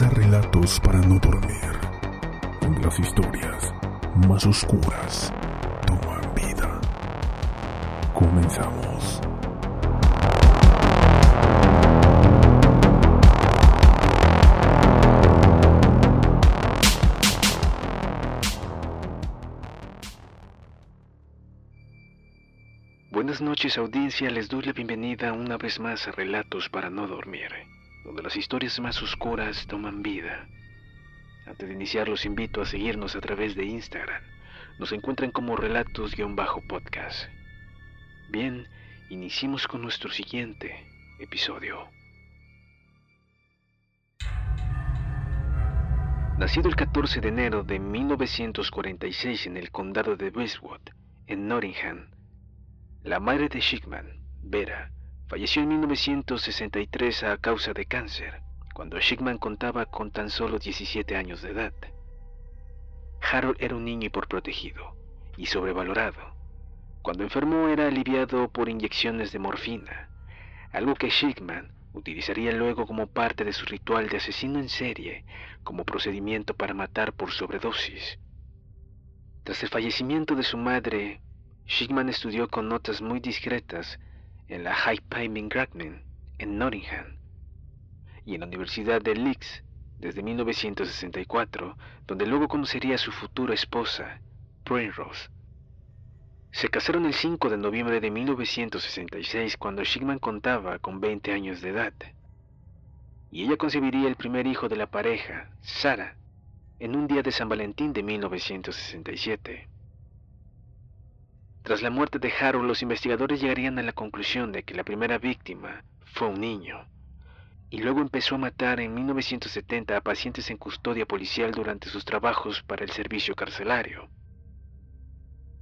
Relatos para no dormir, donde las historias más oscuras toman vida. Comenzamos. Buenas noches audiencia, les doy la bienvenida una vez más a Relatos para no dormir, donde las historias más oscuras toman vida. Antes de iniciar los invito a seguirnos a través de Instagram. Nos encuentran como relatos-podcast. Bien, iniciemos con nuestro siguiente episodio. Nacido el 14 de enero de 1946 en el condado de Westwood, en Nottingham, la madre de Schickman, Vera, falleció en 1963 a causa de cáncer, cuando Schickman contaba con tan solo 17 años de edad. Harold era un niño hiperprotegido y sobrevalorado. Cuando enfermó era aliviado por inyecciones de morfina, algo que Schickman utilizaría luego como parte de su ritual de asesino en serie como procedimiento para matar por sobredosis. Tras el fallecimiento de su madre, Schickman estudió con notas muy discretas en la High Pyming Gradman en Nottingham y en la Universidad de Leeds desde 1964, donde luego conocería a su futura esposa, Rose. Se casaron el 5 de noviembre de 1966 cuando Schickman contaba con 20 años de edad. Y ella concebiría el primer hijo de la pareja, Sara, en un día de San Valentín de 1967. Tras la muerte de Harold, los investigadores llegarían a la conclusión de que la primera víctima fue un niño, y luego empezó a matar en 1970 a pacientes en custodia policial durante sus trabajos para el servicio carcelario.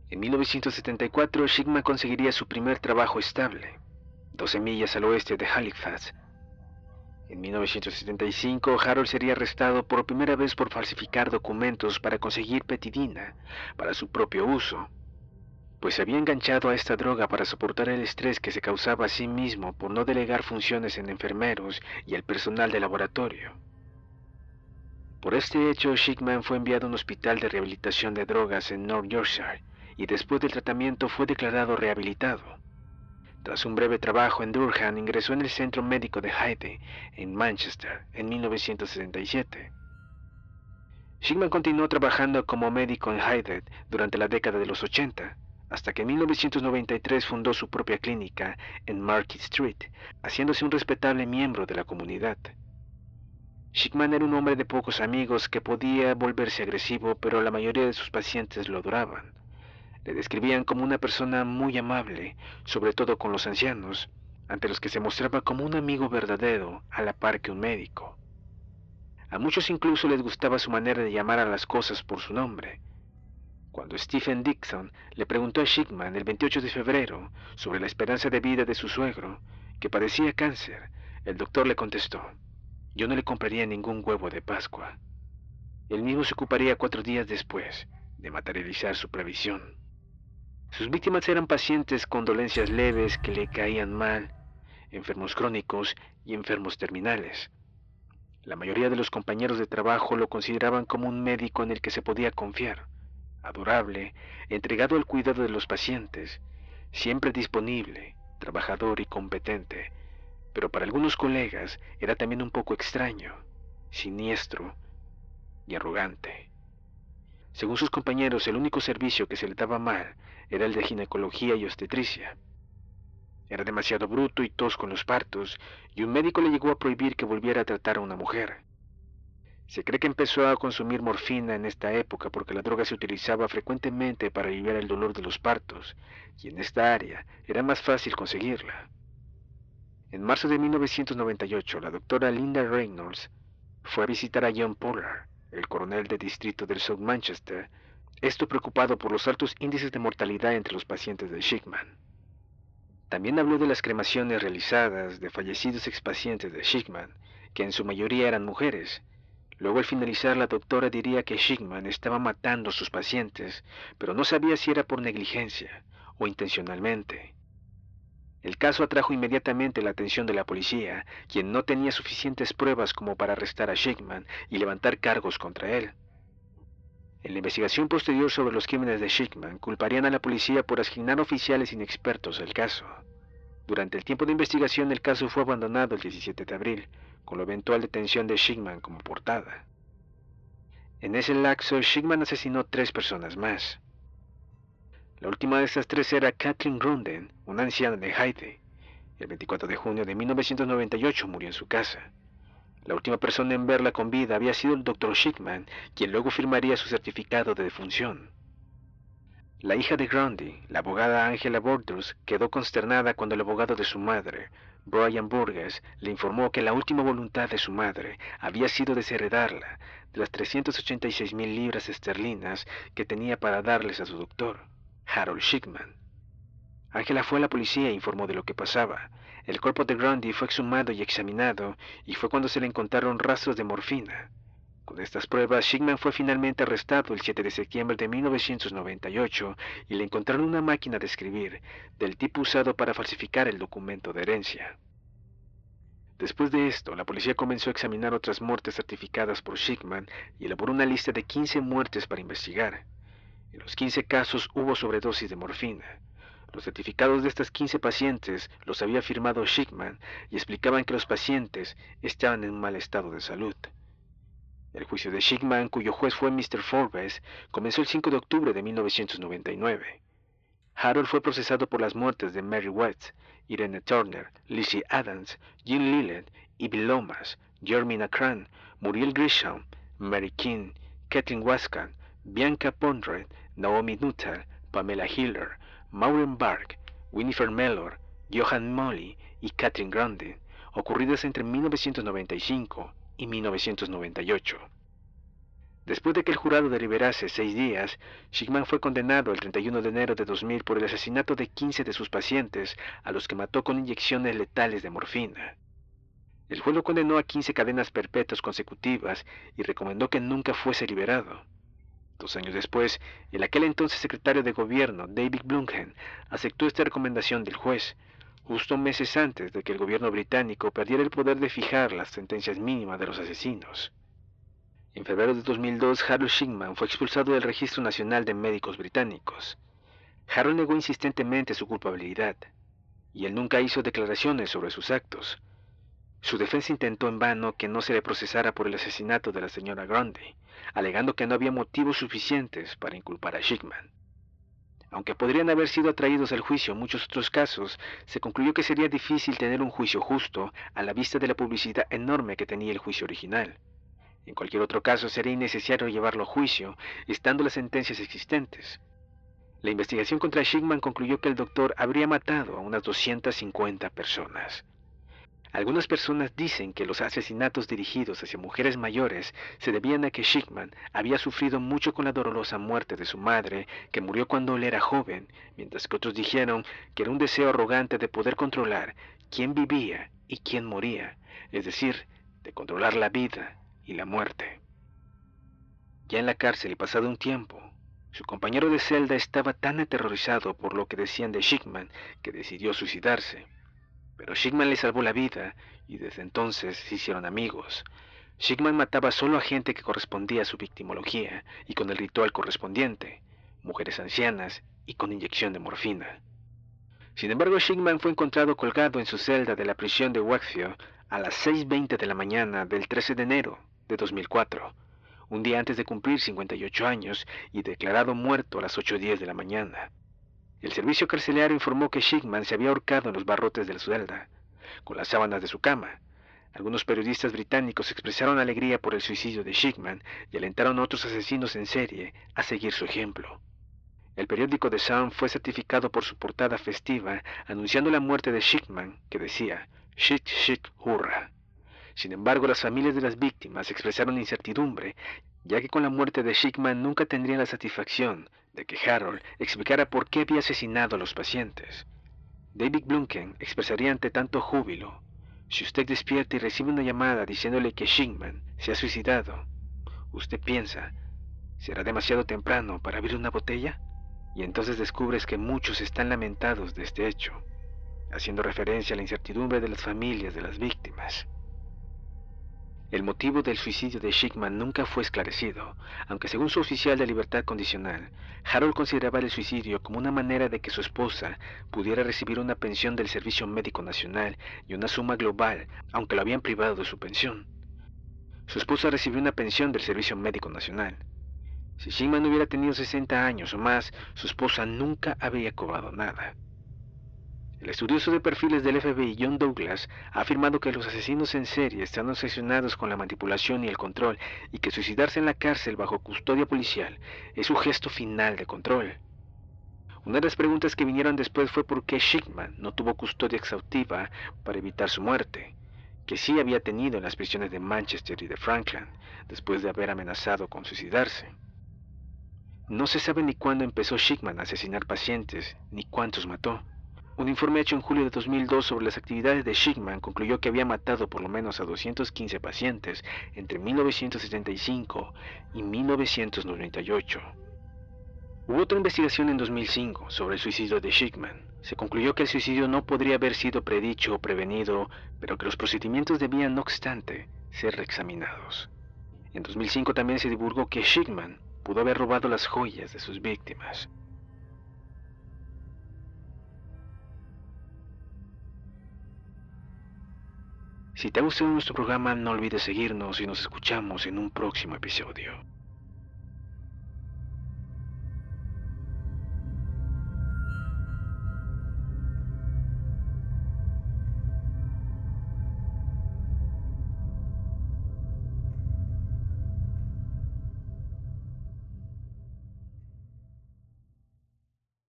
En 1974, Sigma conseguiría su primer trabajo estable, 12 millas al oeste de Halifax. En 1975, Harold sería arrestado por primera vez por falsificar documentos para conseguir petidina para su propio uso pues se había enganchado a esta droga para soportar el estrés que se causaba a sí mismo por no delegar funciones en enfermeros y el personal de laboratorio. Por este hecho, Schickman fue enviado a un hospital de rehabilitación de drogas en North Yorkshire y después del tratamiento fue declarado rehabilitado. Tras un breve trabajo en Durham, ingresó en el Centro Médico de Hyde, en Manchester, en 1967. Schickman continuó trabajando como médico en Hyde durante la década de los 80 hasta que en 1993 fundó su propia clínica en Market Street, haciéndose un respetable miembro de la comunidad. Schickman era un hombre de pocos amigos que podía volverse agresivo, pero la mayoría de sus pacientes lo adoraban. Le describían como una persona muy amable, sobre todo con los ancianos, ante los que se mostraba como un amigo verdadero, a la par que un médico. A muchos incluso les gustaba su manera de llamar a las cosas por su nombre, cuando Stephen Dixon le preguntó a Schickman el 28 de febrero sobre la esperanza de vida de su suegro, que padecía cáncer, el doctor le contestó, yo no le compraría ningún huevo de Pascua. Él mismo se ocuparía cuatro días después de materializar su previsión. Sus víctimas eran pacientes con dolencias leves que le caían mal, enfermos crónicos y enfermos terminales. La mayoría de los compañeros de trabajo lo consideraban como un médico en el que se podía confiar adorable, entregado al cuidado de los pacientes, siempre disponible, trabajador y competente, pero para algunos colegas era también un poco extraño, siniestro y arrogante. Según sus compañeros, el único servicio que se le daba mal era el de ginecología y obstetricia. Era demasiado bruto y tosco en los partos, y un médico le llegó a prohibir que volviera a tratar a una mujer. Se cree que empezó a consumir morfina en esta época porque la droga se utilizaba frecuentemente para aliviar el dolor de los partos, y en esta área era más fácil conseguirla. En marzo de 1998, la doctora Linda Reynolds fue a visitar a John Pollard, el coronel de distrito del South Manchester, esto preocupado por los altos índices de mortalidad entre los pacientes de Schickman. También habló de las cremaciones realizadas de fallecidos expacientes de Schickman, que en su mayoría eran mujeres, Luego al finalizar la doctora diría que Schickman estaba matando a sus pacientes, pero no sabía si era por negligencia o intencionalmente. El caso atrajo inmediatamente la atención de la policía, quien no tenía suficientes pruebas como para arrestar a Schickman y levantar cargos contra él. En la investigación posterior sobre los crímenes de Schickman, culparían a la policía por asignar oficiales inexpertos al caso. Durante el tiempo de investigación, el caso fue abandonado el 17 de abril, con la eventual detención de Schickman como portada. En ese lapso, Schickman asesinó tres personas más. La última de estas tres era Kathleen Grunden, una anciana de Haiti. El 24 de junio de 1998 murió en su casa. La última persona en verla con vida había sido el Dr. Schickman, quien luego firmaría su certificado de defunción. La hija de Grundy, la abogada Angela Borders, quedó consternada cuando el abogado de su madre, Brian Burgess, le informó que la última voluntad de su madre había sido desheredarla de las 386 mil libras esterlinas que tenía para darles a su doctor. Harold Schickman. Angela fue a la policía e informó de lo que pasaba. El cuerpo de Grundy fue exhumado y examinado, y fue cuando se le encontraron rastros de morfina. Con estas pruebas, Schickman fue finalmente arrestado el 7 de septiembre de 1998 y le encontraron una máquina de escribir, del tipo usado para falsificar el documento de herencia. Después de esto, la policía comenzó a examinar otras muertes certificadas por Schickman y elaboró una lista de 15 muertes para investigar. En los 15 casos hubo sobredosis de morfina. Los certificados de estas 15 pacientes los había firmado Schickman y explicaban que los pacientes estaban en un mal estado de salud. El juicio de Schickman, cuyo juez fue Mr. Forbes, comenzó el 5 de octubre de 1999. Harold fue procesado por las muertes de Mary West, Irene Turner, Lizzie Adams, Jean Lillet, Ivy Lomas, Jeremy Cran, Muriel Grisham, Mary King, Kathleen Waskan, Bianca Pondred, Naomi Nuttall, Pamela Hiller, Maureen Bark, Winifred Mellor, Johan Molly y Catherine Grande, ocurridas entre 1995 y 1998. Después de que el jurado deliberase seis días, Schickman fue condenado el 31 de enero de 2000 por el asesinato de 15 de sus pacientes, a los que mató con inyecciones letales de morfina. El juez lo condenó a 15 cadenas perpetuas consecutivas y recomendó que nunca fuese liberado. Dos años después, el aquel entonces secretario de gobierno, David Blumhen, aceptó esta recomendación del juez, justo meses antes de que el gobierno británico perdiera el poder de fijar las sentencias mínimas de los asesinos. En febrero de 2002, Harold Schickman fue expulsado del Registro Nacional de Médicos Británicos. Harold negó insistentemente su culpabilidad, y él nunca hizo declaraciones sobre sus actos. Su defensa intentó en vano que no se le procesara por el asesinato de la señora Grundy, alegando que no había motivos suficientes para inculpar a Schickman. Aunque podrían haber sido atraídos al juicio muchos otros casos, se concluyó que sería difícil tener un juicio justo a la vista de la publicidad enorme que tenía el juicio original. En cualquier otro caso sería innecesario llevarlo a juicio, estando las sentencias existentes. La investigación contra Schickman concluyó que el doctor habría matado a unas 250 personas. Algunas personas dicen que los asesinatos dirigidos hacia mujeres mayores se debían a que Schickman había sufrido mucho con la dolorosa muerte de su madre, que murió cuando él era joven, mientras que otros dijeron que era un deseo arrogante de poder controlar quién vivía y quién moría, es decir, de controlar la vida y la muerte. Ya en la cárcel y pasado un tiempo, su compañero de celda estaba tan aterrorizado por lo que decían de Schickman que decidió suicidarse. Pero Schickman le salvó la vida y desde entonces se hicieron amigos. Schickman mataba solo a gente que correspondía a su victimología y con el ritual correspondiente, mujeres ancianas y con inyección de morfina. Sin embargo, Schickman fue encontrado colgado en su celda de la prisión de Wakefield a las 6.20 de la mañana del 13 de enero de 2004, un día antes de cumplir 58 años y declarado muerto a las 8.10 de la mañana. El servicio carcelario informó que Schickman se había ahorcado en los barrotes de la celda, con las sábanas de su cama. Algunos periodistas británicos expresaron alegría por el suicidio de Schickman y alentaron a otros asesinos en serie a seguir su ejemplo. El periódico The Sun fue certificado por su portada festiva anunciando la muerte de Schickman, que decía Schick Schick Hurra. Sin embargo, las familias de las víctimas expresaron incertidumbre, ya que con la muerte de Schickman nunca tendrían la satisfacción de que Harold explicara por qué había asesinado a los pacientes. David Blunken expresaría ante tanto júbilo, si usted despierta y recibe una llamada diciéndole que Schickman se ha suicidado, usted piensa, ¿será demasiado temprano para abrir una botella? Y entonces descubres que muchos están lamentados de este hecho. haciendo referencia a la incertidumbre de las familias de las víctimas. El motivo del suicidio de Schickman nunca fue esclarecido, aunque según su oficial de libertad condicional, Harold consideraba el suicidio como una manera de que su esposa pudiera recibir una pensión del Servicio Médico Nacional y una suma global, aunque lo habían privado de su pensión. Su esposa recibió una pensión del Servicio Médico Nacional. Si Schickman hubiera tenido 60 años o más, su esposa nunca habría cobrado nada. El estudioso de perfiles del FBI John Douglas ha afirmado que los asesinos en serie están obsesionados con la manipulación y el control y que suicidarse en la cárcel bajo custodia policial es su gesto final de control. Una de las preguntas que vinieron después fue por qué Schickman no tuvo custodia exhaustiva para evitar su muerte, que sí había tenido en las prisiones de Manchester y de Franklin, después de haber amenazado con suicidarse. No se sabe ni cuándo empezó Schickman a asesinar pacientes, ni cuántos mató. Un informe hecho en julio de 2002 sobre las actividades de Schickman concluyó que había matado por lo menos a 215 pacientes entre 1975 y 1998. Hubo otra investigación en 2005 sobre el suicidio de Schickman. Se concluyó que el suicidio no podría haber sido predicho o prevenido, pero que los procedimientos debían, no obstante, ser reexaminados. En 2005 también se divulgó que Schickman pudo haber robado las joyas de sus víctimas. Si te ha gustado nuestro programa, no olvides seguirnos y nos escuchamos en un próximo episodio.